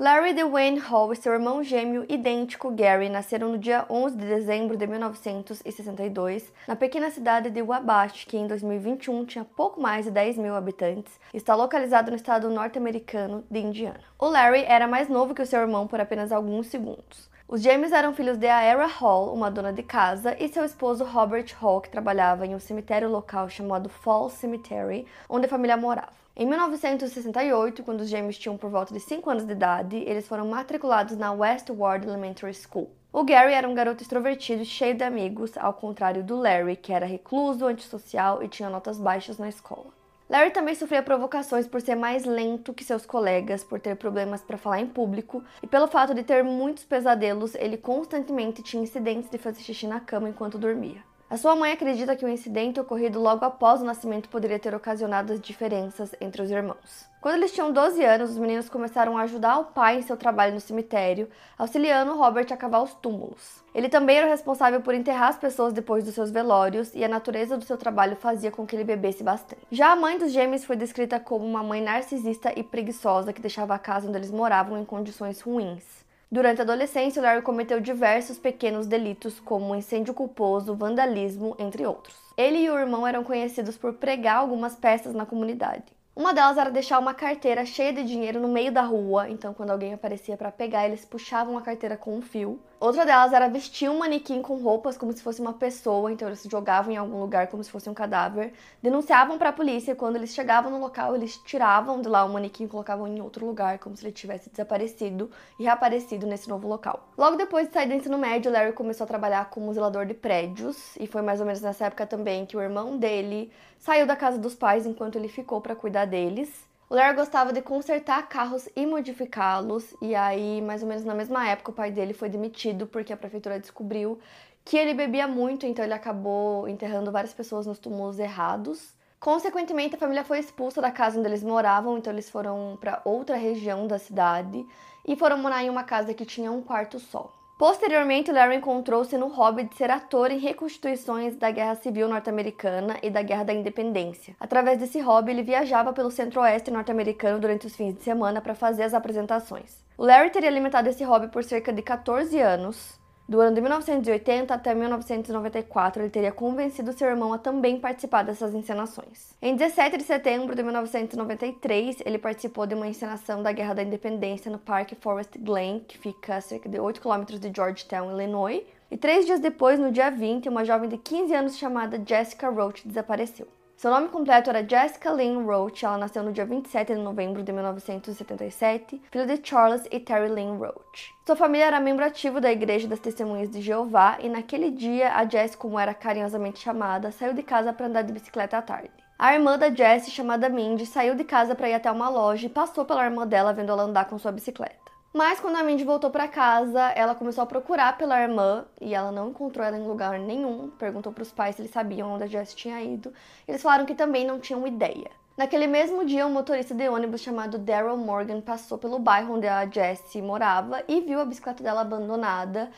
Larry DeWayne Hall e seu irmão gêmeo idêntico Gary nasceram no dia 11 de dezembro de 1962 na pequena cidade de Wabash, que em 2021 tinha pouco mais de 10 mil habitantes e está localizado no estado norte-americano de Indiana. O Larry era mais novo que o seu irmão por apenas alguns segundos. Os gêmeos eram filhos de Aera Hall, uma dona de casa, e seu esposo Robert Hall, que trabalhava em um cemitério local chamado Falls Cemetery, onde a família morava. Em 1968, quando os gêmeos tinham por volta de 5 anos de idade, eles foram matriculados na Westward Elementary School. O Gary era um garoto extrovertido e cheio de amigos, ao contrário do Larry, que era recluso, antissocial e tinha notas baixas na escola. Larry também sofria provocações por ser mais lento que seus colegas, por ter problemas para falar em público e pelo fato de ter muitos pesadelos, ele constantemente tinha incidentes de fazer xixi na cama enquanto dormia. A sua mãe acredita que o incidente ocorrido logo após o nascimento poderia ter ocasionado as diferenças entre os irmãos. Quando eles tinham 12 anos, os meninos começaram a ajudar o pai em seu trabalho no cemitério, auxiliando Robert a cavar os túmulos. Ele também era responsável por enterrar as pessoas depois dos seus velórios, e a natureza do seu trabalho fazia com que ele bebesse bastante. Já a mãe dos gêmeos foi descrita como uma mãe narcisista e preguiçosa que deixava a casa onde eles moravam em condições ruins. Durante a adolescência, Larry cometeu diversos pequenos delitos, como incêndio culposo, vandalismo, entre outros. Ele e o irmão eram conhecidos por pregar algumas peças na comunidade. Uma delas era deixar uma carteira cheia de dinheiro no meio da rua, então quando alguém aparecia para pegar, eles puxavam a carteira com um fio. Outra delas era vestir um manequim com roupas como se fosse uma pessoa, então eles jogavam em algum lugar como se fosse um cadáver. Denunciavam para a polícia e quando eles chegavam no local, eles tiravam de lá o manequim e colocavam em outro lugar, como se ele tivesse desaparecido e reaparecido nesse novo local. Logo depois de sair do ensino médio, Larry começou a trabalhar como zelador de prédios, e foi mais ou menos nessa época também que o irmão dele saiu da casa dos pais enquanto ele ficou para cuidar deles. O Larry gostava de consertar carros e modificá-los, e aí, mais ou menos na mesma época, o pai dele foi demitido porque a prefeitura descobriu que ele bebia muito, então ele acabou enterrando várias pessoas nos túmulos errados. Consequentemente, a família foi expulsa da casa onde eles moravam, então eles foram para outra região da cidade e foram morar em uma casa que tinha um quarto só. Posteriormente, Larry encontrou-se no hobby de ser ator em reconstituições da Guerra Civil Norte-Americana e da Guerra da Independência. Através desse hobby, ele viajava pelo centro-oeste norte-americano durante os fins de semana para fazer as apresentações. Larry teria alimentado esse hobby por cerca de 14 anos, do ano de 1980 até 1994, ele teria convencido seu irmão a também participar dessas encenações. Em 17 de setembro de 1993, ele participou de uma encenação da Guerra da Independência no Parque Forest Glen, que fica a cerca de 8 km de Georgetown, Illinois. E três dias depois, no dia 20, uma jovem de 15 anos chamada Jessica Roach desapareceu. Seu nome completo era Jessica Lynn Roach. Ela nasceu no dia 27 de novembro de 1977, filha de Charles e Terry Lynn Roach. Sua família era membro ativo da Igreja das Testemunhas de Jeová e naquele dia a Jess, como era carinhosamente chamada, saiu de casa para andar de bicicleta à tarde. A irmã da Jess, chamada Mindy, saiu de casa para ir até uma loja e passou pela irmã dela vendo ela andar com sua bicicleta. Mas quando a Mindy voltou para casa, ela começou a procurar pela irmã e ela não encontrou ela em lugar nenhum. Perguntou para os pais se eles sabiam onde a Jess tinha ido. Eles falaram que também não tinham ideia. Naquele mesmo dia, um motorista de ônibus chamado Daryl Morgan passou pelo bairro onde a Jessie morava e viu a bicicleta dela abandonada.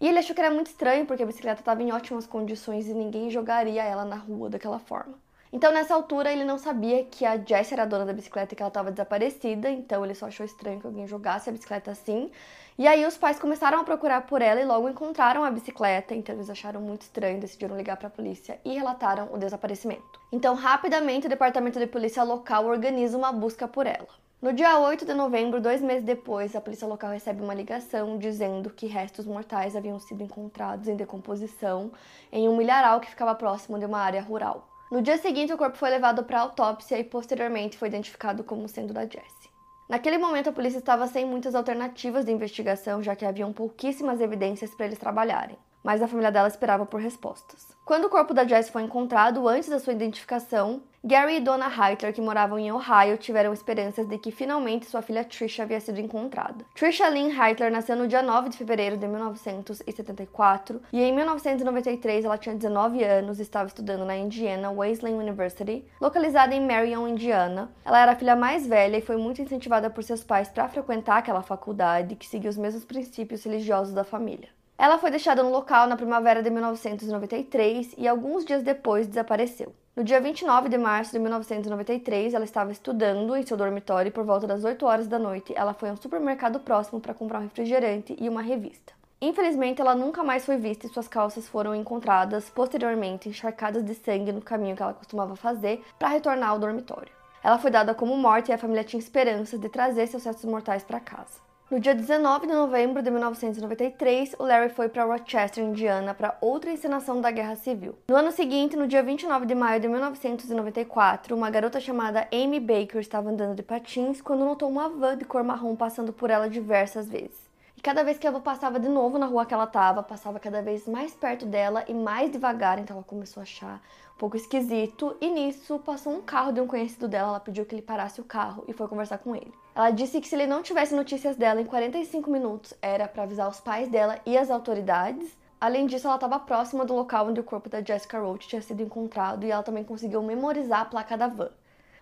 E ele achou que era muito estranho porque a bicicleta estava em ótimas condições e ninguém jogaria ela na rua daquela forma. Então, nessa altura, ele não sabia que a Jessie era a dona da bicicleta e que ela estava desaparecida, então ele só achou estranho que alguém jogasse a bicicleta assim. E aí os pais começaram a procurar por ela e logo encontraram a bicicleta, então eles acharam muito estranho, decidiram ligar para a polícia e relataram o desaparecimento. Então, rapidamente, o departamento de polícia local organiza uma busca por ela. No dia 8 de novembro, dois meses depois, a polícia local recebe uma ligação dizendo que restos mortais haviam sido encontrados em decomposição em um milharal que ficava próximo de uma área rural. No dia seguinte, o corpo foi levado para autópsia e posteriormente foi identificado como sendo da Jessie. Naquele momento, a polícia estava sem muitas alternativas de investigação, já que haviam pouquíssimas evidências para eles trabalharem, mas a família dela esperava por respostas. Quando o corpo da Jessie foi encontrado, antes da sua identificação, Gary e Donna Heitler, que moravam em Ohio, tiveram esperanças de que finalmente sua filha Trisha havia sido encontrada. Trisha Lynn Heitler nasceu no dia 9 de fevereiro de 1974 e em 1993 ela tinha 19 anos e estava estudando na Indiana Wesleyan University, localizada em Marion, Indiana. Ela era a filha mais velha e foi muito incentivada por seus pais para frequentar aquela faculdade que seguia os mesmos princípios religiosos da família. Ela foi deixada no local na primavera de 1993 e alguns dias depois desapareceu. No dia 29 de março de 1993, ela estava estudando em seu dormitório e por volta das 8 horas da noite, ela foi a um supermercado próximo para comprar um refrigerante e uma revista. Infelizmente, ela nunca mais foi vista e suas calças foram encontradas posteriormente encharcadas de sangue no caminho que ela costumava fazer para retornar ao dormitório. Ela foi dada como morta e a família tinha esperanças de trazer seus restos mortais para casa. No dia 19 de novembro de 1993, o Larry foi para Rochester, Indiana, para outra encenação da Guerra Civil. No ano seguinte, no dia 29 de maio de 1994, uma garota chamada Amy Baker estava andando de patins quando notou uma van de cor marrom passando por ela diversas vezes. E cada vez que a van passava de novo na rua que ela estava, passava cada vez mais perto dela e mais devagar, então ela começou a achar um pouco esquisito. E nisso passou um carro de um conhecido dela, ela pediu que ele parasse o carro e foi conversar com ele. Ela disse que se ele não tivesse notícias dela em 45 minutos, era para avisar os pais dela e as autoridades. Além disso, ela estava próxima do local onde o corpo da Jessica Roach tinha sido encontrado e ela também conseguiu memorizar a placa da van.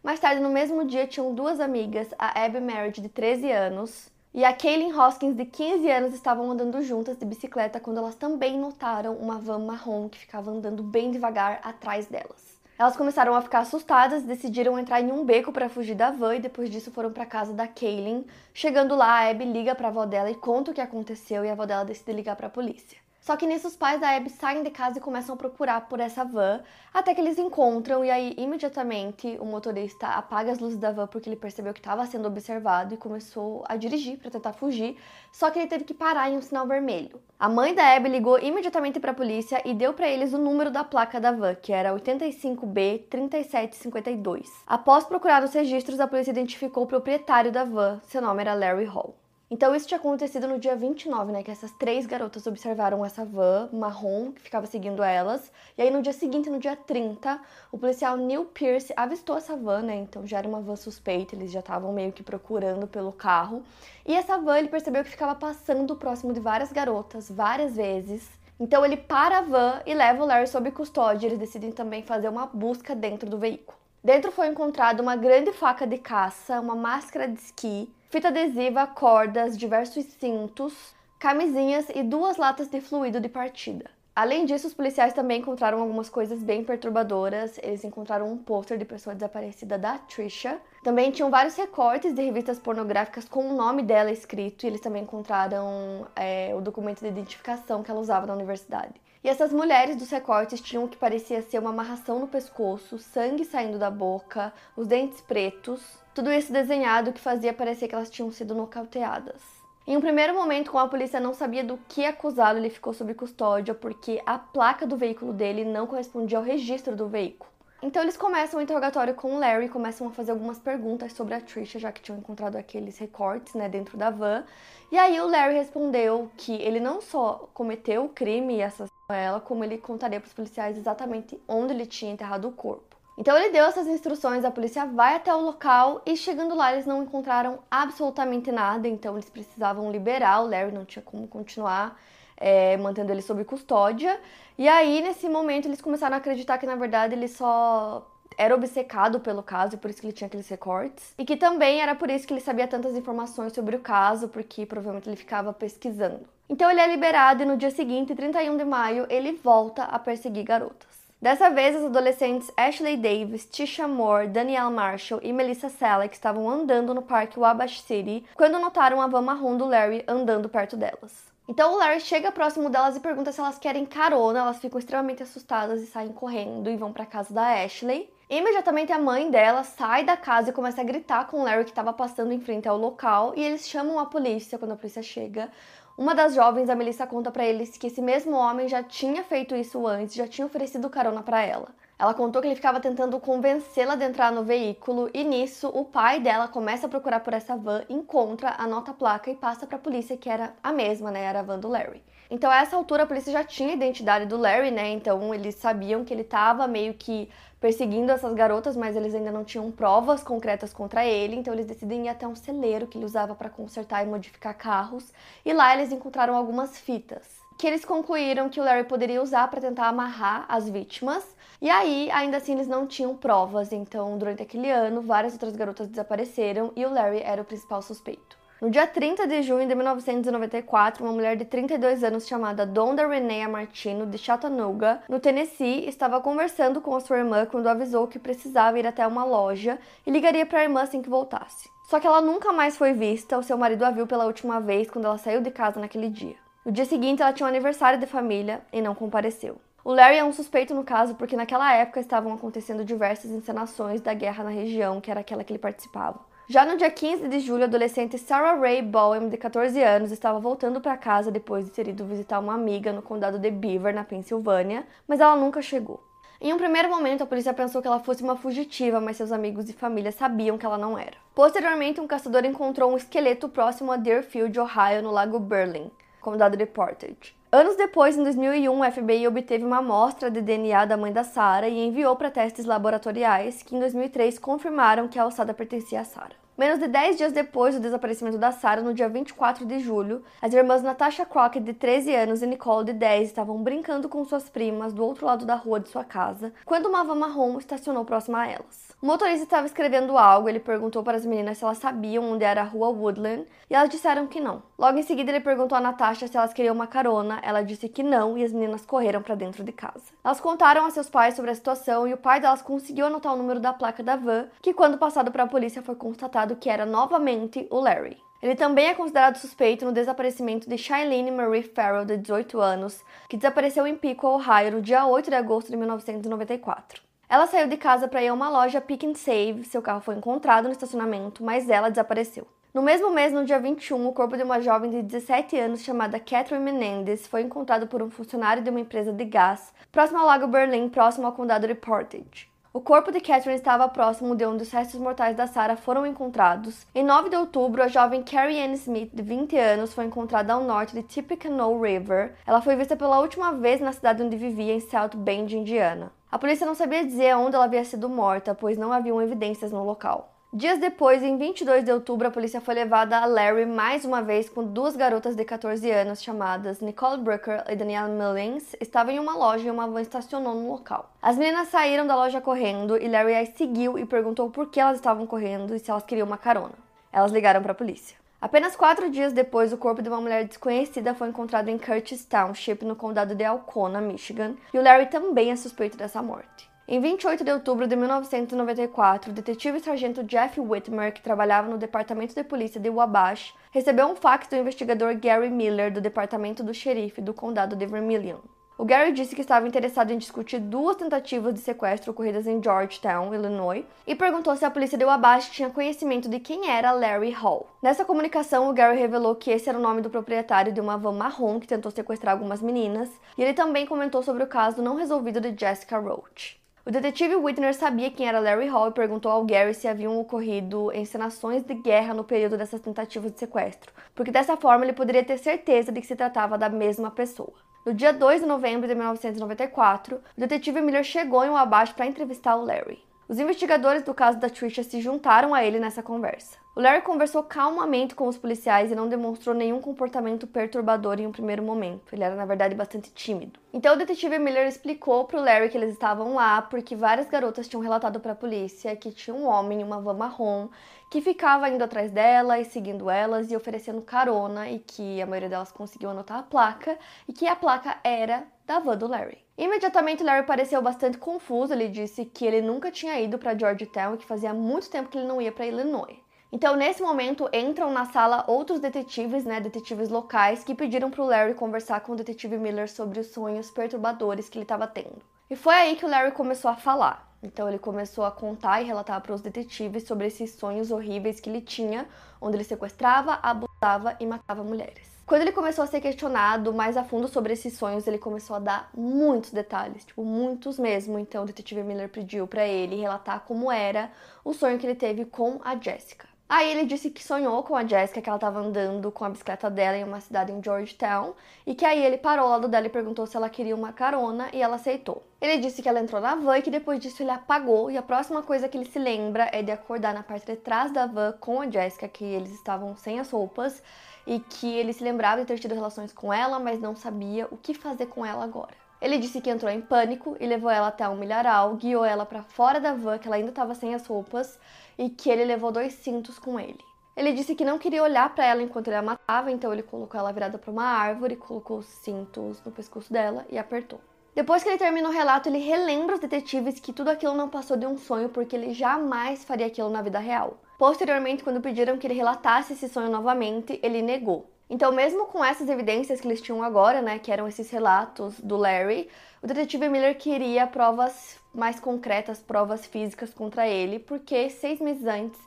Mais tarde, no mesmo dia, tinham duas amigas, a Abby Merritt, de 13 anos, e a Kaylin Hoskins, de 15 anos, estavam andando juntas de bicicleta quando elas também notaram uma van marrom que ficava andando bem devagar atrás delas. Elas começaram a ficar assustadas, decidiram entrar em um beco para fugir da van e depois disso foram para casa da Kaylin. Chegando lá, a Abby liga para a avó dela e conta o que aconteceu e a avó dela decide ligar para a polícia. Só que nisso os pais da Abby saem de casa e começam a procurar por essa van, até que eles encontram e aí imediatamente o motorista apaga as luzes da van porque ele percebeu que estava sendo observado e começou a dirigir para tentar fugir, só que ele teve que parar em um sinal vermelho. A mãe da Abby ligou imediatamente para a polícia e deu para eles o número da placa da van, que era 85B 3752. Após procurar nos registros, a polícia identificou o proprietário da van, seu nome era Larry Hall. Então isso tinha acontecido no dia 29, né? Que essas três garotas observaram essa van marrom que ficava seguindo elas. E aí no dia seguinte, no dia 30, o policial Neil Pierce avistou essa van, né? Então já era uma van suspeita, eles já estavam meio que procurando pelo carro. E essa van ele percebeu que ficava passando próximo de várias garotas várias vezes. Então ele para a van e leva o Larry sob custódia. Eles decidem também fazer uma busca dentro do veículo. Dentro foi encontrada uma grande faca de caça, uma máscara de esqui, fita adesiva, cordas, diversos cintos, camisinhas e duas latas de fluido de partida. Além disso, os policiais também encontraram algumas coisas bem perturbadoras. Eles encontraram um pôster de pessoa desaparecida da Trisha. Também tinham vários recortes de revistas pornográficas com o nome dela escrito. E eles também encontraram é, o documento de identificação que ela usava na universidade. E essas mulheres dos recortes tinham o que parecia ser uma amarração no pescoço, sangue saindo da boca, os dentes pretos, tudo isso desenhado que fazia parecer que elas tinham sido nocauteadas. Em um primeiro momento, como a polícia não sabia do que acusá-lo, ele ficou sob custódia porque a placa do veículo dele não correspondia ao registro do veículo. Então eles começam o interrogatório com o Larry, começam a fazer algumas perguntas sobre a Trisha, já que tinham encontrado aqueles recortes, né, dentro da van. E aí o Larry respondeu que ele não só cometeu o crime e assassinou ela, como ele contaria para os policiais exatamente onde ele tinha enterrado o corpo. Então ele deu essas instruções, a polícia vai até o local e chegando lá eles não encontraram absolutamente nada, então eles precisavam liberar o Larry, não tinha como continuar é, mantendo ele sob custódia. E aí nesse momento eles começaram a acreditar que na verdade ele só era obcecado pelo caso e por isso que ele tinha aqueles recortes. E que também era por isso que ele sabia tantas informações sobre o caso, porque provavelmente ele ficava pesquisando. Então ele é liberado e no dia seguinte, 31 de maio, ele volta a perseguir garotas. Dessa vez, as adolescentes Ashley Davis, Tisha Moore, Danielle Marshall e Melissa Selleck estavam andando no parque Wabash City quando notaram a van marrom do Larry andando perto delas. Então o Larry chega próximo delas e pergunta se elas querem carona, elas ficam extremamente assustadas e saem correndo e vão para casa da Ashley. Imediatamente a mãe dela sai da casa e começa a gritar com o Larry que estava passando em frente ao local e eles chamam a polícia quando a polícia chega. Uma das jovens, a Melissa, conta para eles que esse mesmo homem já tinha feito isso antes, já tinha oferecido carona para ela. Ela contou que ele ficava tentando convencê-la de entrar no veículo e nisso o pai dela começa a procurar por essa van, encontra, a placa e passa para a polícia que era a mesma, né? Era a van do Larry. Então, a essa altura, a polícia já tinha a identidade do Larry, né? Então, eles sabiam que ele estava meio que perseguindo essas garotas, mas eles ainda não tinham provas concretas contra ele. Então, eles decidem ir até um celeiro que ele usava para consertar e modificar carros. E lá eles encontraram algumas fitas que eles concluíram que o Larry poderia usar para tentar amarrar as vítimas. E aí, ainda assim, eles não tinham provas. Então, durante aquele ano, várias outras garotas desapareceram e o Larry era o principal suspeito. No dia 30 de junho de 1994, uma mulher de 32 anos chamada Donda Renea Martino, de Chattanooga, no Tennessee, estava conversando com a sua irmã quando avisou que precisava ir até uma loja e ligaria para a irmã assim que voltasse. Só que ela nunca mais foi vista, o seu marido a viu pela última vez quando ela saiu de casa naquele dia. No dia seguinte, ela tinha um aniversário de família e não compareceu. O Larry é um suspeito no caso porque naquela época estavam acontecendo diversas encenações da guerra na região, que era aquela que ele participava. Já no dia 15 de julho, a adolescente Sarah Ray Bowen, de 14 anos, estava voltando para casa depois de ter ido visitar uma amiga no condado de Beaver, na Pensilvânia, mas ela nunca chegou. Em um primeiro momento, a polícia pensou que ela fosse uma fugitiva, mas seus amigos e família sabiam que ela não era. Posteriormente, um caçador encontrou um esqueleto próximo a Deerfield, Ohio, no lago Berlin, condado de Portage. Anos depois, em 2001, o FBI obteve uma amostra de DNA da mãe da Sarah e enviou para testes laboratoriais, que em 2003 confirmaram que a alçada pertencia a Sarah. Menos de 10 dias depois do desaparecimento da Sarah, no dia 24 de julho, as irmãs Natasha Crockett, de 13 anos, e Nicole, de 10, estavam brincando com suas primas do outro lado da rua de sua casa, quando uma van marrom estacionou próxima a elas. O motorista estava escrevendo algo, ele perguntou para as meninas se elas sabiam onde era a rua Woodland, e elas disseram que não. Logo em seguida, ele perguntou a Natasha se elas queriam uma carona, ela disse que não, e as meninas correram para dentro de casa. Elas contaram a seus pais sobre a situação, e o pai delas conseguiu anotar o número da placa da van, que quando passado para a polícia foi constatado que era novamente o Larry. Ele também é considerado suspeito no desaparecimento de Shailene Marie Farrell, de 18 anos, que desapareceu em Pico, Ohio, no dia 8 de agosto de 1994. Ela saiu de casa para ir a uma loja Pick and Save, seu carro foi encontrado no estacionamento, mas ela desapareceu. No mesmo mês, no dia 21, o corpo de uma jovem de 17 anos chamada Catherine Menendez foi encontrado por um funcionário de uma empresa de gás próximo ao Lago Berlin, próximo ao condado de Portage. O corpo de Catherine estava próximo de onde os restos mortais da Sarah foram encontrados. Em 9 de outubro, a jovem Carrie Ann Smith, de 20 anos, foi encontrada ao norte de Tippecanoe River. Ela foi vista pela última vez na cidade onde vivia, em South Bend, Indiana. A polícia não sabia dizer onde ela havia sido morta, pois não haviam evidências no local. Dias depois, em 22 de outubro, a polícia foi levada a Larry mais uma vez com duas garotas de 14 anos chamadas Nicole Brooker e Danielle Millings estavam em uma loja e uma van estacionou no local. As meninas saíram da loja correndo e Larry as seguiu e perguntou por que elas estavam correndo e se elas queriam uma carona. Elas ligaram para a polícia. Apenas quatro dias depois, o corpo de uma mulher desconhecida foi encontrado em Curtis Township, no condado de Alcona, Michigan, e o Larry também é suspeito dessa morte. Em 28 de outubro de 1994, o detetive sargento Jeff Whitmer, que trabalhava no departamento de polícia de Wabash, recebeu um fax do investigador Gary Miller do departamento do xerife do condado de Vermilion. O Gary disse que estava interessado em discutir duas tentativas de sequestro ocorridas em Georgetown, Illinois, e perguntou se a polícia de Wabash tinha conhecimento de quem era Larry Hall. Nessa comunicação, o Gary revelou que esse era o nome do proprietário de uma van marrom que tentou sequestrar algumas meninas, e ele também comentou sobre o caso não resolvido de Jessica Roach. O detetive Whitner sabia quem era Larry Hall e perguntou ao Gary se haviam ocorrido encenações de guerra no período dessas tentativas de sequestro, porque dessa forma ele poderia ter certeza de que se tratava da mesma pessoa. No dia 2 de novembro de 1994, o detetive Miller chegou em Wabash para entrevistar o Larry. Os investigadores do caso da Trisha se juntaram a ele nessa conversa. O Larry conversou calmamente com os policiais e não demonstrou nenhum comportamento perturbador em um primeiro momento. Ele era, na verdade, bastante tímido. Então o detetive Miller explicou para o Larry que eles estavam lá porque várias garotas tinham relatado para a polícia que tinha um homem em uma van marrom que ficava indo atrás dela e seguindo elas e oferecendo carona e que a maioria delas conseguiu anotar a placa e que a placa era da van do Larry. Imediatamente, Larry pareceu bastante confuso. Ele disse que ele nunca tinha ido para Georgetown e que fazia muito tempo que ele não ia para Illinois. Então, nesse momento, entram na sala outros detetives, né, detetives locais, que pediram para o Larry conversar com o detetive Miller sobre os sonhos perturbadores que ele estava tendo. E foi aí que o Larry começou a falar. Então, ele começou a contar e relatar para os detetives sobre esses sonhos horríveis que ele tinha, onde ele sequestrava, abusava e matava mulheres. Quando ele começou a ser questionado mais a fundo sobre esses sonhos, ele começou a dar muitos detalhes, tipo, muitos mesmo. Então o detetive Miller pediu para ele relatar como era o sonho que ele teve com a Jessica. Aí ele disse que sonhou com a Jessica, que ela estava andando com a bicicleta dela em uma cidade em Georgetown, e que aí ele parou ao lado dela e perguntou se ela queria uma carona, e ela aceitou. Ele disse que ela entrou na van e que depois disso ele apagou, e a próxima coisa que ele se lembra é de acordar na parte de trás da van com a Jessica, que eles estavam sem as roupas, e que ele se lembrava de ter tido relações com ela, mas não sabia o que fazer com ela agora. Ele disse que entrou em pânico e levou ela até um milharal, guiou ela para fora da van, que ela ainda estava sem as roupas, e que ele levou dois cintos com ele. Ele disse que não queria olhar para ela enquanto ele a matava, então ele colocou ela virada para uma árvore, colocou os cintos no pescoço dela e apertou. Depois que ele termina o relato, ele relembra os detetives que tudo aquilo não passou de um sonho porque ele jamais faria aquilo na vida real. Posteriormente, quando pediram que ele relatasse esse sonho novamente, ele negou. Então, mesmo com essas evidências que eles tinham agora, né, que eram esses relatos do Larry, o detetive Miller queria provas mais concretas, provas físicas contra ele, porque seis meses antes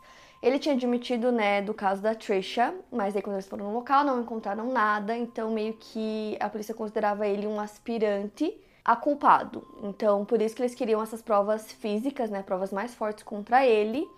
ele tinha admitido, né, do caso da Trisha, mas aí quando eles foram no local não encontraram nada, então meio que a polícia considerava ele um aspirante a culpado. Então, por isso que eles queriam essas provas físicas, né, provas mais fortes contra ele,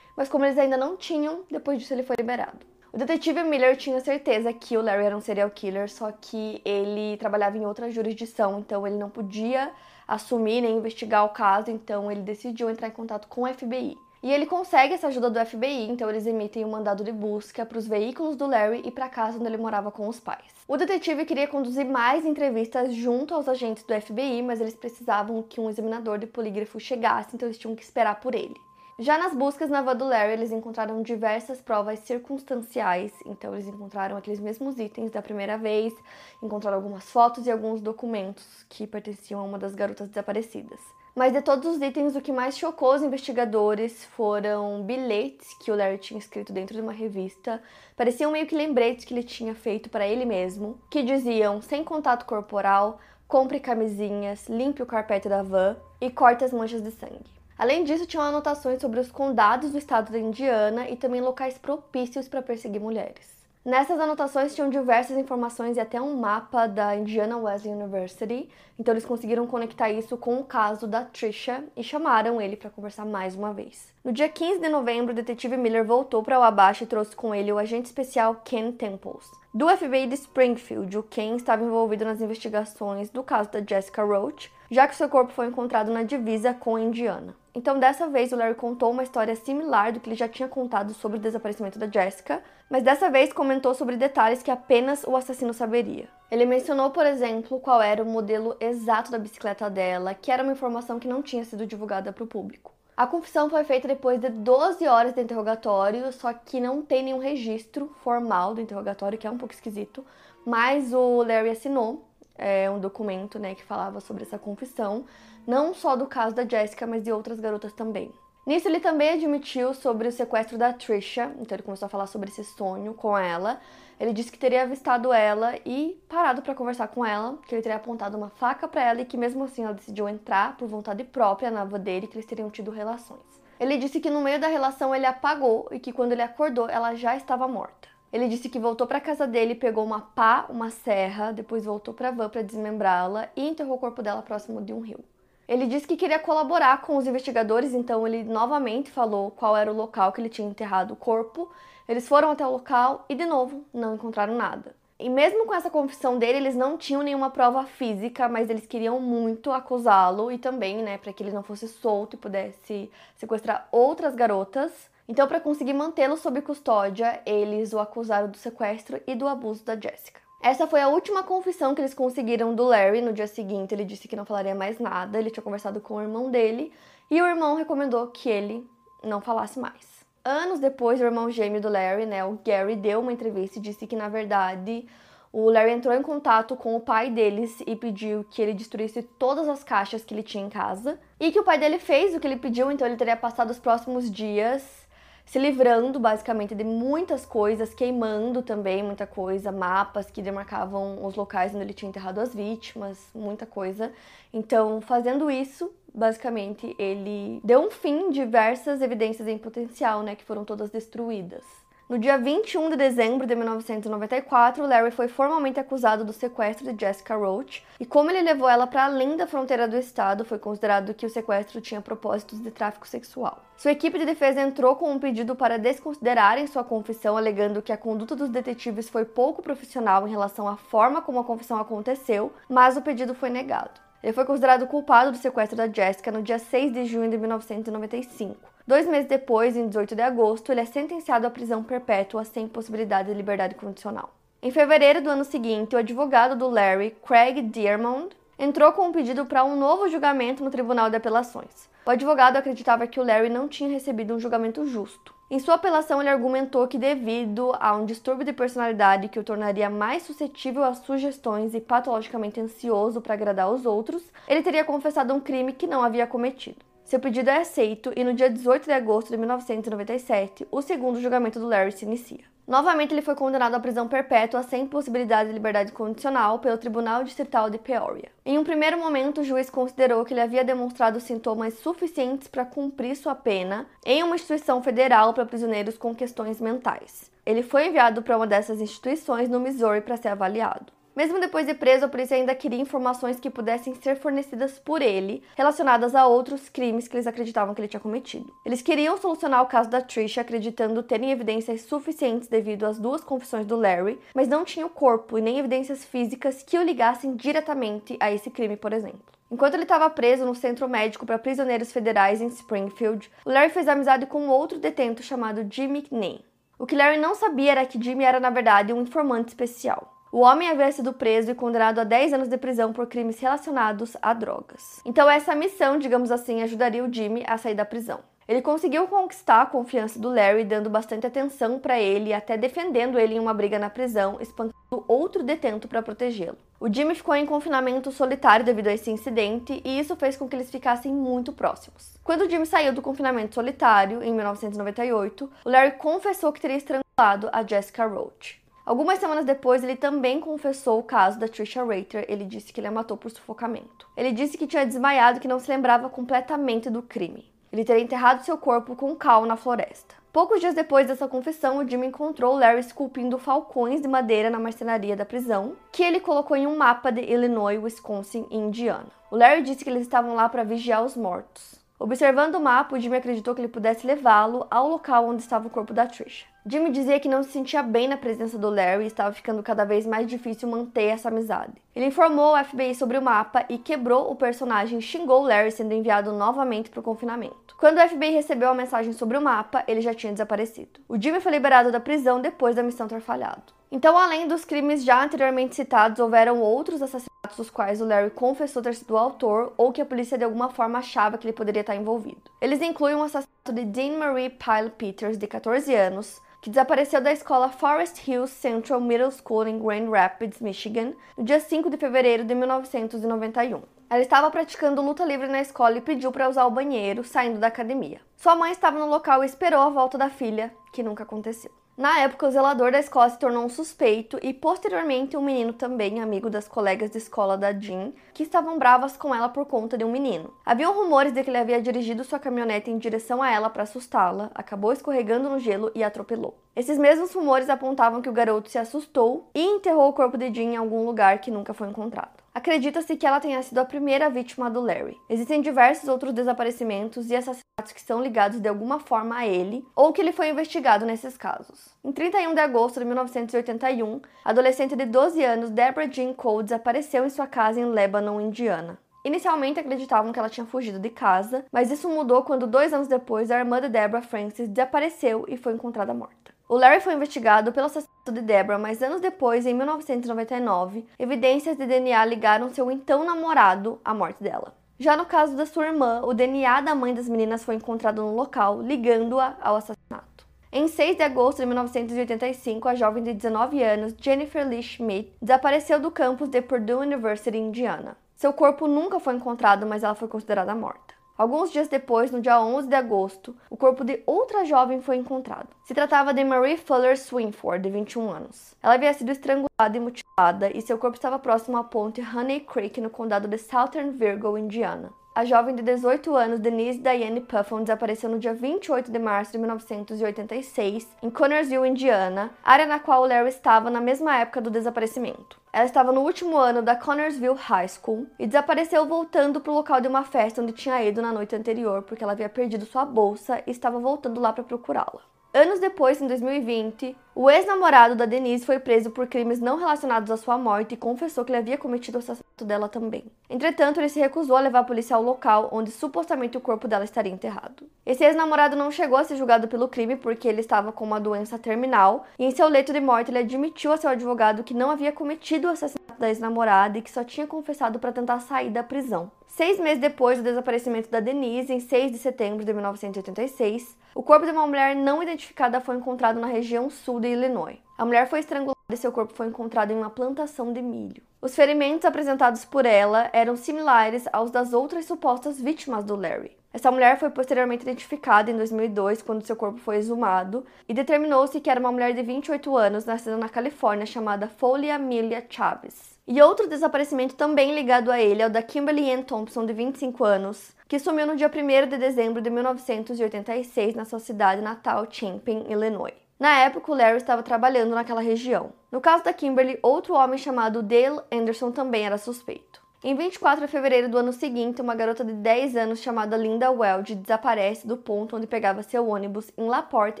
mas como eles ainda não tinham, depois disso ele foi liberado. O detetive Miller tinha certeza que o Larry era um serial killer, só que ele trabalhava em outra jurisdição, então ele não podia assumir nem investigar o caso, então ele decidiu entrar em contato com o FBI. E ele consegue essa ajuda do FBI, então eles emitem um mandado de busca para os veículos do Larry e para a casa onde ele morava com os pais. O detetive queria conduzir mais entrevistas junto aos agentes do FBI, mas eles precisavam que um examinador de polígrafo chegasse, então eles tinham que esperar por ele. Já nas buscas na van do Larry, eles encontraram diversas provas circunstanciais, então eles encontraram aqueles mesmos itens da primeira vez, encontraram algumas fotos e alguns documentos que pertenciam a uma das garotas desaparecidas. Mas de todos os itens, o que mais chocou os investigadores foram bilhetes que o Larry tinha escrito dentro de uma revista. Pareciam meio que lembretes que ele tinha feito para ele mesmo, que diziam: sem contato corporal, compre camisinhas, limpe o carpete da van e corte as manchas de sangue. Além disso, tinham anotações sobre os condados do estado da Indiana e também locais propícios para perseguir mulheres. Nessas anotações tinham diversas informações e até um mapa da Indiana Wesleyan University, então eles conseguiram conectar isso com o caso da Trisha e chamaram ele para conversar mais uma vez. No dia 15 de novembro, o detetive Miller voltou para Abaixo e trouxe com ele o agente especial Ken Temples. Do FBI de Springfield, o Ken estava envolvido nas investigações do caso da Jessica Roach, já que seu corpo foi encontrado na divisa com a Indiana. Então, dessa vez, o Larry contou uma história similar do que ele já tinha contado sobre o desaparecimento da Jessica, mas dessa vez comentou sobre detalhes que apenas o assassino saberia. Ele mencionou, por exemplo, qual era o modelo exato da bicicleta dela, que era uma informação que não tinha sido divulgada para o público. A confissão foi feita depois de 12 horas de interrogatório, só que não tem nenhum registro formal do interrogatório, que é um pouco esquisito, mas o Larry assinou é, um documento né, que falava sobre essa confissão, não só do caso da Jessica, mas de outras garotas também. Nisso, ele também admitiu sobre o sequestro da Trisha, então ele começou a falar sobre esse sonho com ela. Ele disse que teria avistado ela e parado para conversar com ela, que ele teria apontado uma faca para ela e que mesmo assim ela decidiu entrar por vontade própria na van dele, que eles teriam tido relações. Ele disse que no meio da relação ele apagou e que quando ele acordou ela já estava morta. Ele disse que voltou para casa dele, pegou uma pá, uma serra, depois voltou para a van para desmembrá-la e enterrou o corpo dela próximo de um rio. Ele disse que queria colaborar com os investigadores, então ele novamente falou qual era o local que ele tinha enterrado o corpo. Eles foram até o local e, de novo, não encontraram nada. E mesmo com essa confissão dele, eles não tinham nenhuma prova física, mas eles queriam muito acusá-lo e também, né, para que ele não fosse solto e pudesse sequestrar outras garotas. Então, para conseguir mantê-lo sob custódia, eles o acusaram do sequestro e do abuso da Jessica. Essa foi a última confissão que eles conseguiram do Larry. No dia seguinte, ele disse que não falaria mais nada. Ele tinha conversado com o irmão dele e o irmão recomendou que ele não falasse mais. Anos depois, o irmão gêmeo do Larry, né, o Gary, deu uma entrevista e disse que na verdade o Larry entrou em contato com o pai deles e pediu que ele destruísse todas as caixas que ele tinha em casa. E que o pai dele fez o que ele pediu, então ele teria passado os próximos dias se livrando basicamente de muitas coisas, queimando também muita coisa, mapas que demarcavam os locais onde ele tinha enterrado as vítimas, muita coisa. Então, fazendo isso, basicamente ele deu um fim diversas evidências em potencial, né, que foram todas destruídas. No dia 21 de dezembro de 1994, Larry foi formalmente acusado do sequestro de Jessica Roach, e como ele levou ela para além da fronteira do estado, foi considerado que o sequestro tinha propósitos de tráfico sexual. Sua equipe de defesa entrou com um pedido para desconsiderarem sua confissão, alegando que a conduta dos detetives foi pouco profissional em relação à forma como a confissão aconteceu, mas o pedido foi negado. Ele foi considerado culpado do sequestro da Jessica no dia 6 de junho de 1995. Dois meses depois, em 18 de agosto, ele é sentenciado à prisão perpétua sem possibilidade de liberdade condicional. Em fevereiro do ano seguinte, o advogado do Larry, Craig Dearmond, entrou com um pedido para um novo julgamento no Tribunal de Apelações. O advogado acreditava que o Larry não tinha recebido um julgamento justo. Em sua apelação, ele argumentou que, devido a um distúrbio de personalidade que o tornaria mais suscetível a sugestões e patologicamente ansioso para agradar os outros, ele teria confessado um crime que não havia cometido. Seu pedido é aceito e no dia 18 de agosto de 1997, o segundo julgamento do Larry se inicia. Novamente, ele foi condenado à prisão perpétua sem possibilidade de liberdade condicional pelo Tribunal Distrital de Peoria. Em um primeiro momento, o juiz considerou que ele havia demonstrado sintomas suficientes para cumprir sua pena em uma instituição federal para prisioneiros com questões mentais. Ele foi enviado para uma dessas instituições no Missouri para ser avaliado. Mesmo depois de preso, a polícia ainda queria informações que pudessem ser fornecidas por ele, relacionadas a outros crimes que eles acreditavam que ele tinha cometido. Eles queriam solucionar o caso da Trisha, acreditando terem evidências suficientes devido às duas confissões do Larry, mas não tinham corpo e nem evidências físicas que o ligassem diretamente a esse crime, por exemplo. Enquanto ele estava preso no centro médico para prisioneiros federais em Springfield, o Larry fez amizade com outro detento chamado Jimmy Knane. O que Larry não sabia era que Jimmy era, na verdade, um informante especial. O homem havia sido preso e condenado a 10 anos de prisão por crimes relacionados a drogas. Então, essa missão, digamos assim, ajudaria o Jimmy a sair da prisão. Ele conseguiu conquistar a confiança do Larry, dando bastante atenção para ele e até defendendo ele em uma briga na prisão, espancando outro detento para protegê-lo. O Jimmy ficou em confinamento solitário devido a esse incidente e isso fez com que eles ficassem muito próximos. Quando o Jimmy saiu do confinamento solitário, em 1998, o Larry confessou que teria estrangulado a Jessica Roach. Algumas semanas depois, ele também confessou o caso da Trisha Rater. Ele disse que ele a matou por sufocamento. Ele disse que tinha desmaiado e que não se lembrava completamente do crime. Ele teria enterrado seu corpo com cal na floresta. Poucos dias depois dessa confissão, o Jimmy encontrou Larry esculpindo falcões de madeira na marcenaria da prisão, que ele colocou em um mapa de Illinois, Wisconsin e Indiana. O Larry disse que eles estavam lá para vigiar os mortos. Observando o mapa, o Jimmy acreditou que ele pudesse levá-lo ao local onde estava o corpo da Trisha. Jimmy dizia que não se sentia bem na presença do Larry e estava ficando cada vez mais difícil manter essa amizade. Ele informou o FBI sobre o mapa e quebrou o personagem e xingou Larry sendo enviado novamente para o confinamento. Quando o FBI recebeu a mensagem sobre o mapa, ele já tinha desaparecido. O Jimmy foi liberado da prisão depois da missão ter falhado. Então, além dos crimes já anteriormente citados, houveram outros assassinatos dos quais o Larry confessou ter sido o autor ou que a polícia de alguma forma achava que ele poderia estar envolvido. Eles incluem o assassinato de Dean Marie Pyle Peters, de 14 anos, que desapareceu da escola Forest Hills Central Middle School em Grand Rapids, Michigan, no dia 5 de fevereiro de 1991. Ela estava praticando luta livre na escola e pediu para usar o banheiro, saindo da academia. Sua mãe estava no local e esperou a volta da filha, que nunca aconteceu. Na época, o zelador da escola se tornou um suspeito e, posteriormente, um menino também, amigo das colegas de escola da Jean, que estavam bravas com ela por conta de um menino. Haviam rumores de que ele havia dirigido sua caminhonete em direção a ela para assustá-la, acabou escorregando no gelo e atropelou. Esses mesmos rumores apontavam que o garoto se assustou e enterrou o corpo de Jean em algum lugar que nunca foi encontrado. Acredita-se que ela tenha sido a primeira vítima do Larry. Existem diversos outros desaparecimentos e assassinatos que são ligados de alguma forma a ele ou que ele foi investigado nesses casos. Em 31 de agosto de 1981, a adolescente de 12 anos Deborah Jean Cole desapareceu em sua casa em Lebanon, Indiana. Inicialmente acreditavam que ela tinha fugido de casa, mas isso mudou quando dois anos depois a irmã de Deborah, Frances, desapareceu e foi encontrada morta. O Larry foi investigado pelo assassinato de Deborah, mas anos depois, em 1999, evidências de DNA ligaram seu então namorado à morte dela. Já no caso da sua irmã, o DNA da mãe das meninas foi encontrado no local, ligando-a ao assassinato. Em 6 de agosto de 1985, a jovem de 19 anos, Jennifer Lee Schmidt, desapareceu do campus de Purdue University, Indiana. Seu corpo nunca foi encontrado, mas ela foi considerada morta. Alguns dias depois, no dia 11 de agosto, o corpo de outra jovem foi encontrado. Se tratava de Marie Fuller Swinford, de 21 anos. Ela havia sido estrangulada e mutilada e seu corpo estava próximo à ponte Honey Creek, no condado de Southern Virgo, Indiana. A jovem de 18 anos, Denise Diane Puffon, desapareceu no dia 28 de março de 1986 em Connersville, Indiana, área na qual Larry estava na mesma época do desaparecimento. Ela estava no último ano da Connersville High School e desapareceu voltando para o local de uma festa onde tinha ido na noite anterior porque ela havia perdido sua bolsa e estava voltando lá para procurá-la. Anos depois, em 2020, o ex-namorado da Denise foi preso por crimes não relacionados à sua morte e confessou que ele havia cometido o assassinato dela também. Entretanto, ele se recusou a levar a polícia ao local onde supostamente o corpo dela estaria enterrado. Esse ex-namorado não chegou a ser julgado pelo crime porque ele estava com uma doença terminal e em seu leito de morte ele admitiu a seu advogado que não havia cometido o assassinato da ex-namorada e que só tinha confessado para tentar sair da prisão. Seis meses depois do desaparecimento da Denise, em 6 de setembro de 1986, o corpo de uma mulher não identificada foi encontrado na região sul de Illinois. A mulher foi estrangulada e seu corpo foi encontrado em uma plantação de milho. Os ferimentos apresentados por ela eram similares aos das outras supostas vítimas do Larry. Essa mulher foi posteriormente identificada em 2002, quando seu corpo foi exumado, e determinou-se que era uma mulher de 28 anos, nascida na Califórnia, chamada Foley Amelia Chaves. E outro desaparecimento também ligado a ele é o da Kimberly Ann Thompson, de 25 anos, que sumiu no dia 1 de dezembro de 1986 na sua cidade natal, Champaign, Illinois. Na época, o Larry estava trabalhando naquela região. No caso da Kimberly, outro homem chamado Dale Anderson também era suspeito. Em 24 de fevereiro do ano seguinte, uma garota de 10 anos chamada Linda Weld desaparece do ponto onde pegava seu ônibus em LaPorte,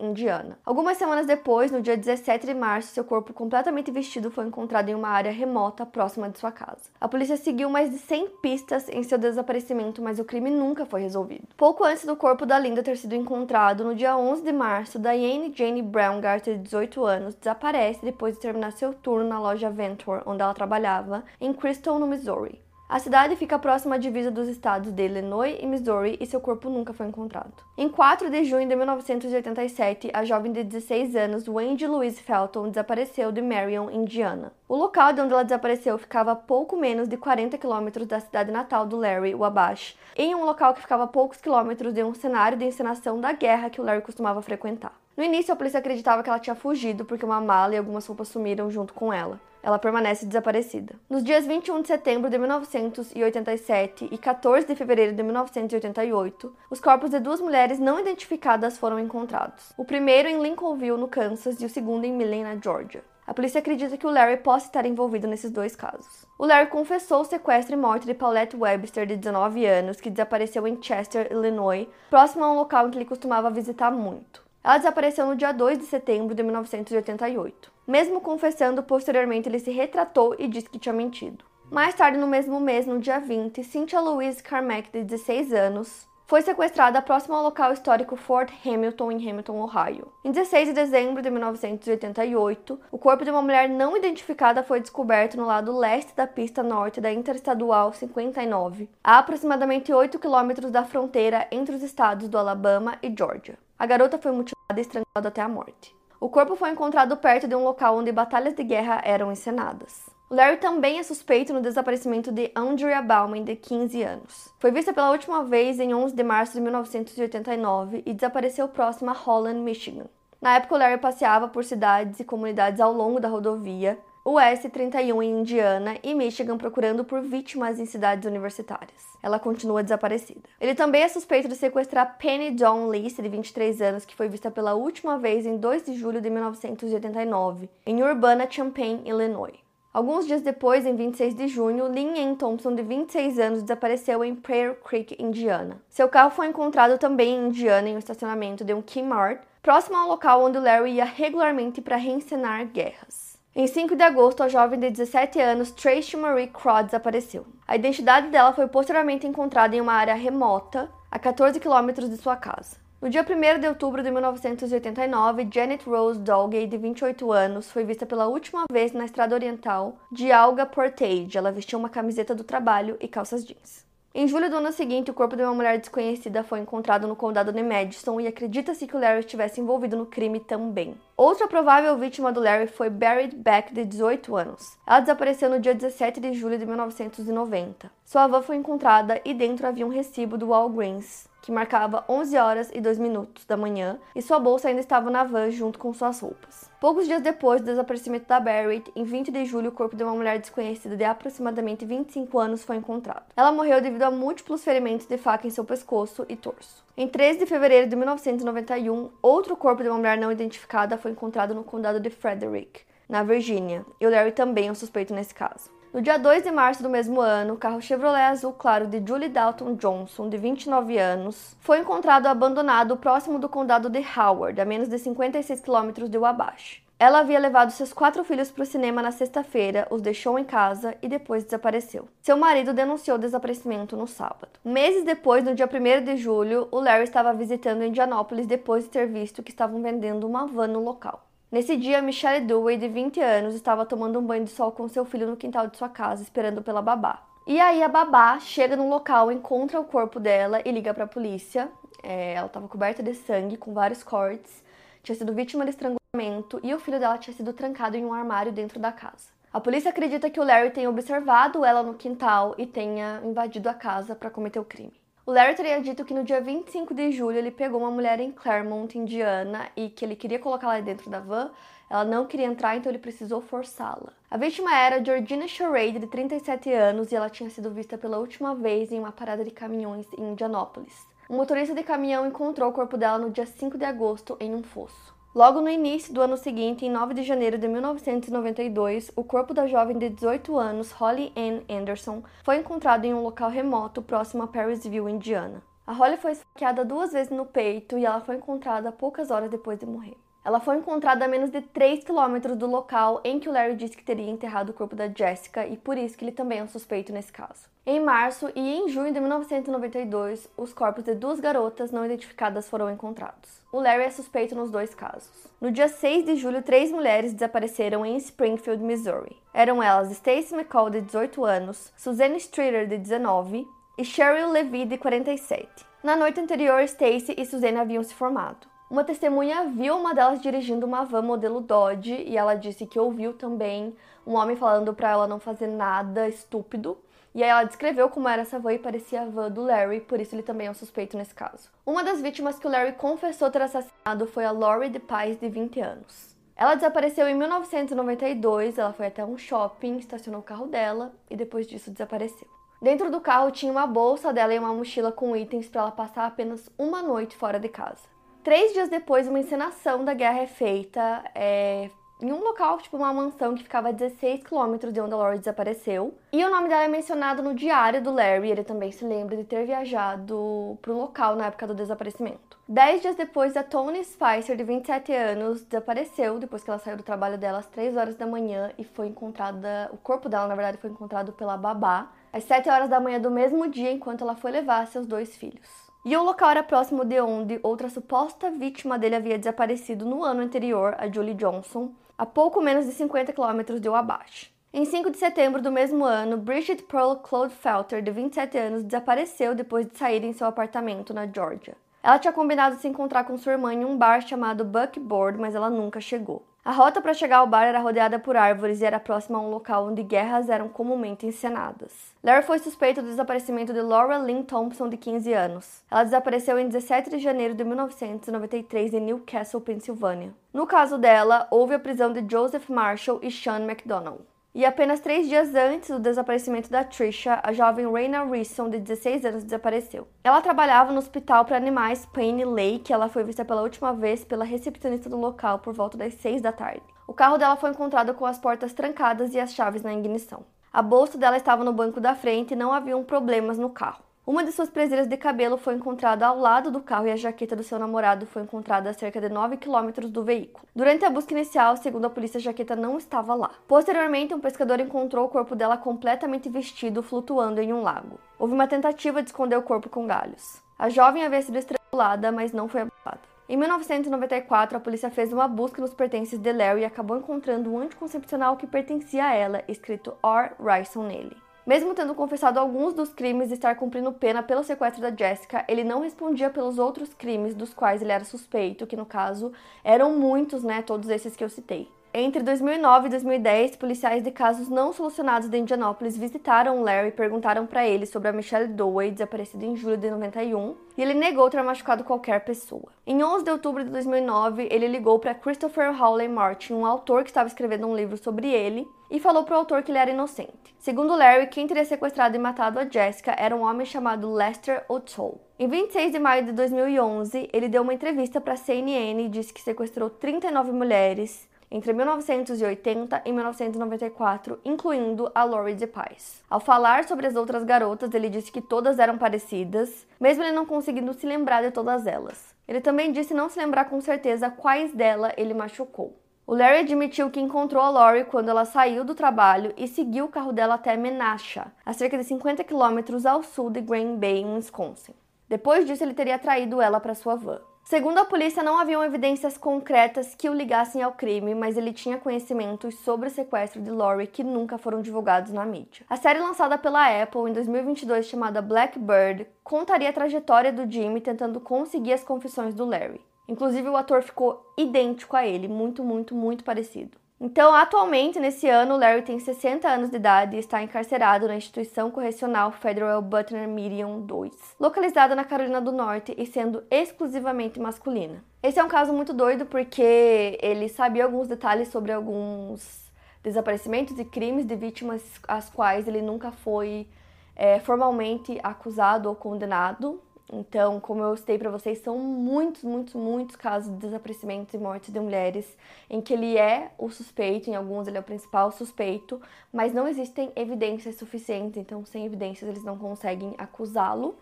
Indiana. Algumas semanas depois, no dia 17 de março, seu corpo completamente vestido foi encontrado em uma área remota próxima de sua casa. A polícia seguiu mais de 100 pistas em seu desaparecimento, mas o crime nunca foi resolvido. Pouco antes do corpo da Linda ter sido encontrado, no dia 11 de março, Diane Jane Browngarter, de 18 anos, desaparece depois de terminar seu turno na loja Venture, onde ela trabalhava, em Crystal, no Missouri. A cidade fica próxima à divisa dos estados de Illinois e Missouri e seu corpo nunca foi encontrado. Em 4 de junho de 1987, a jovem de 16 anos Wendy Louise Felton desapareceu de Marion, Indiana. O local de onde ela desapareceu ficava a pouco menos de 40 quilômetros da cidade natal do Larry, Wabash, em um local que ficava a poucos quilômetros de um cenário de encenação da guerra que o Larry costumava frequentar. No início, a polícia acreditava que ela tinha fugido porque uma mala e algumas roupas sumiram junto com ela ela permanece desaparecida. Nos dias 21 de setembro de 1987 e 14 de fevereiro de 1988, os corpos de duas mulheres não identificadas foram encontrados. O primeiro em Lincolnville, no Kansas, e o segundo em Millen, na Georgia. A polícia acredita que o Larry possa estar envolvido nesses dois casos. O Larry confessou o sequestro e morte de Paulette Webster, de 19 anos, que desapareceu em Chester, Illinois, próximo a um local em que ele costumava visitar muito. Ela desapareceu no dia 2 de setembro de 1988. Mesmo confessando, posteriormente ele se retratou e disse que tinha mentido. Mais tarde, no mesmo mês, no dia 20, Cynthia Louise Carmack, de 16 anos, foi sequestrada próximo ao local histórico Fort Hamilton, em Hamilton, Ohio. Em 16 de dezembro de 1988, o corpo de uma mulher não identificada foi descoberto no lado leste da pista norte da Interestadual 59, a aproximadamente 8 quilômetros da fronteira entre os estados do Alabama e Georgia. A garota foi mutilada e estrangulada até a morte. O corpo foi encontrado perto de um local onde batalhas de guerra eram encenadas. Larry também é suspeito no desaparecimento de Andrea Bauman, de 15 anos. Foi vista pela última vez em 11 de março de 1989 e desapareceu próximo a Holland, Michigan. Na época, Larry passeava por cidades e comunidades ao longo da rodovia, o S-31 em Indiana e Michigan procurando por vítimas em cidades universitárias. Ela continua desaparecida. Ele também é suspeito de sequestrar Penny Dawn List, de 23 anos, que foi vista pela última vez em 2 de julho de 1989, em Urbana-Champaign, Illinois. Alguns dias depois, em 26 de junho, Lynn Ann Thompson, de 26 anos, desapareceu em Prairie Creek, Indiana. Seu carro foi encontrado também em Indiana, em um estacionamento de um Kmart, próximo ao local onde Larry ia regularmente para reencenar guerras. Em 5 de agosto, a jovem de 17 anos Tracy Marie Crow desapareceu. A identidade dela foi posteriormente encontrada em uma área remota, a 14 quilômetros de sua casa. No dia 1 de outubro de 1989, Janet Rose Dolgay, de 28 anos, foi vista pela última vez na estrada oriental de Alga Portage. Ela vestia uma camiseta do trabalho e calças jeans. Em julho do ano seguinte, o corpo de uma mulher desconhecida foi encontrado no condado de Madison e acredita-se que o Larry estivesse envolvido no crime também. Outra provável vítima do Larry foi Barrett Beck, de 18 anos. Ela desapareceu no dia 17 de julho de 1990. Sua van foi encontrada e dentro havia um recibo do Walgreens, que marcava 11 horas e 2 minutos da manhã, e sua bolsa ainda estava na van junto com suas roupas. Poucos dias depois do desaparecimento da Barrett, em 20 de julho, o corpo de uma mulher desconhecida de aproximadamente 25 anos foi encontrado. Ela morreu devido a múltiplos ferimentos de faca em seu pescoço e torso. Em 13 de fevereiro de 1991, outro corpo de uma mulher não identificada foi encontrado no condado de Frederick, na Virgínia, e o Larry também é um suspeito nesse caso. No dia 2 de março do mesmo ano, o carro Chevrolet azul claro de Julie Dalton Johnson, de 29 anos, foi encontrado abandonado próximo do condado de Howard, a menos de 56 quilômetros de Wabash. Ela havia levado seus quatro filhos para o cinema na sexta-feira, os deixou em casa e depois desapareceu. Seu marido denunciou o desaparecimento no sábado. Meses depois, no dia 1 de julho, o Larry estava visitando Indianápolis depois de ter visto que estavam vendendo uma van no local. Nesse dia, Michelle Dewey, de 20 anos, estava tomando um banho de sol com seu filho no quintal de sua casa, esperando pela babá. E aí a babá chega no local, encontra o corpo dela e liga para a polícia. É, ela estava coberta de sangue, com vários cortes, tinha sido vítima de estrangulamento e o filho dela tinha sido trancado em um armário dentro da casa. A polícia acredita que o Larry tenha observado ela no quintal e tenha invadido a casa para cometer o crime. O Larry teria dito que no dia 25 de julho ele pegou uma mulher em Claremont, Indiana, e que ele queria colocá-la dentro da van. Ela não queria entrar, então ele precisou forçá-la. A vítima era Georgina Charade, de 37 anos, e ela tinha sido vista pela última vez em uma parada de caminhões em Indianápolis. Um motorista de caminhão encontrou o corpo dela no dia 5 de agosto em um fosso. Logo no início do ano seguinte, em 9 de janeiro de 1992, o corpo da jovem de 18 anos, Holly Ann Anderson, foi encontrado em um local remoto próximo a Parisville, Indiana. A Holly foi esfaqueada duas vezes no peito e ela foi encontrada poucas horas depois de morrer. Ela foi encontrada a menos de 3 quilômetros do local em que o Larry disse que teria enterrado o corpo da Jessica e por isso que ele também é um suspeito nesse caso. Em março e em junho de 1992, os corpos de duas garotas não identificadas foram encontrados. O Larry é suspeito nos dois casos. No dia 6 de julho, três mulheres desapareceram em Springfield, Missouri. Eram elas Stacy McCall, de 18 anos, Suzanne Streeter, de 19 e Cheryl Levy, de 47. Na noite anterior, Stacy e Suzanne haviam se formado. Uma testemunha viu uma delas dirigindo uma van modelo Dodge e ela disse que ouviu também um homem falando para ela não fazer nada estúpido. E aí ela descreveu como era essa van e parecia a van do Larry, por isso ele também é um suspeito nesse caso. Uma das vítimas que o Larry confessou ter assassinado foi a Lori de Paz, de 20 anos. Ela desapareceu em 1992, ela foi até um shopping, estacionou o carro dela e depois disso desapareceu. Dentro do carro tinha uma bolsa dela e uma mochila com itens para ela passar apenas uma noite fora de casa. Três dias depois, uma encenação da guerra é feita é, em um local, tipo uma mansão que ficava a 16 quilômetros de onde a Lori desapareceu. E o nome dela é mencionado no diário do Larry, ele também se lembra de ter viajado para o local na época do desaparecimento. Dez dias depois, a Tony Spicer, de 27 anos, desapareceu depois que ela saiu do trabalho dela às 3 horas da manhã e foi encontrada. O corpo dela, na verdade, foi encontrado pela babá às 7 horas da manhã do mesmo dia, enquanto ela foi levar seus dois filhos. E o local era próximo de onde outra suposta vítima dele havia desaparecido no ano anterior, a Julie Johnson, a pouco menos de 50 quilômetros de Wabash. Em 5 de setembro do mesmo ano, Bridget Pearl Claude Felter, de 27 anos, desapareceu depois de sair em seu apartamento na Georgia. Ela tinha combinado se encontrar com sua irmã em um bar chamado Buckboard, mas ela nunca chegou. A rota para chegar ao bar era rodeada por árvores e era próxima a um local onde guerras eram comumente encenadas. Larry foi suspeito do desaparecimento de Laura Lynn Thompson, de 15 anos. Ela desapareceu em 17 de janeiro de 1993 em Newcastle, Pensilvânia. No caso dela, houve a prisão de Joseph Marshall e Sean McDonald. E apenas três dias antes do desaparecimento da Trisha, a jovem Raina Risson, de 16 anos, desapareceu. Ela trabalhava no hospital para animais Payne Lake. Ela foi vista pela última vez pela recepcionista do local por volta das 6 da tarde. O carro dela foi encontrado com as portas trancadas e as chaves na ignição. A bolsa dela estava no banco da frente e não haviam problemas no carro. Uma de suas presilhas de cabelo foi encontrada ao lado do carro e a jaqueta do seu namorado foi encontrada a cerca de 9 quilômetros do veículo. Durante a busca inicial, segundo a polícia, a jaqueta não estava lá. Posteriormente, um pescador encontrou o corpo dela completamente vestido, flutuando em um lago. Houve uma tentativa de esconder o corpo com galhos. A jovem havia sido estrangulada, mas não foi abalada. Em 1994, a polícia fez uma busca nos pertences de Larry e acabou encontrando um anticoncepcional que pertencia a ela, escrito R. Ryson nele. Mesmo tendo confessado alguns dos crimes e estar cumprindo pena pelo sequestro da Jessica, ele não respondia pelos outros crimes dos quais ele era suspeito, que no caso eram muitos, né, todos esses que eu citei. Entre 2009 e 2010, policiais de casos não solucionados de Indianápolis visitaram Larry e perguntaram para ele sobre a Michelle Dowey, desaparecida em julho de 91, e ele negou ter machucado qualquer pessoa. Em 11 de outubro de 2009, ele ligou para Christopher Hawley Martin, um autor que estava escrevendo um livro sobre ele, e falou para o autor que ele era inocente. Segundo Larry, quem teria sequestrado e matado a Jessica era um homem chamado Lester O'Toole. Em 26 de maio de 2011, ele deu uma entrevista para a CNN e disse que sequestrou 39 mulheres entre 1980 e 1994, incluindo a Lori de Paz. Ao falar sobre as outras garotas, ele disse que todas eram parecidas, mesmo ele não conseguindo se lembrar de todas elas. Ele também disse não se lembrar com certeza quais dela ele machucou. O Larry admitiu que encontrou a Lori quando ela saiu do trabalho e seguiu o carro dela até Menasha, a cerca de 50 quilômetros ao sul de Green Bay, em Wisconsin. Depois disso, ele teria traído ela para sua van. Segundo a polícia, não haviam evidências concretas que o ligassem ao crime, mas ele tinha conhecimentos sobre o sequestro de Lori que nunca foram divulgados na mídia. A série lançada pela Apple em 2022, chamada Blackbird, contaria a trajetória do Jimmy tentando conseguir as confissões do Larry. Inclusive, o ator ficou idêntico a ele, muito, muito, muito parecido. Então, atualmente, nesse ano, Larry tem 60 anos de idade e está encarcerado na instituição correcional Federal Butler Medium 2, localizada na Carolina do Norte e sendo exclusivamente masculina. Esse é um caso muito doido porque ele sabia alguns detalhes sobre alguns desaparecimentos e crimes de vítimas às quais ele nunca foi é, formalmente acusado ou condenado, então, como eu citei para vocês, são muitos, muitos, muitos casos de desaparecimentos e mortes de mulheres em que ele é o suspeito, em alguns ele é o principal suspeito, mas não existem evidências suficientes, então sem evidências eles não conseguem acusá-lo.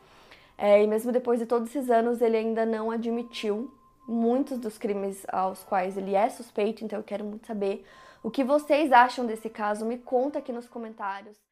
É, e mesmo depois de todos esses anos, ele ainda não admitiu muitos dos crimes aos quais ele é suspeito, então eu quero muito saber o que vocês acham desse caso. Me conta aqui nos comentários.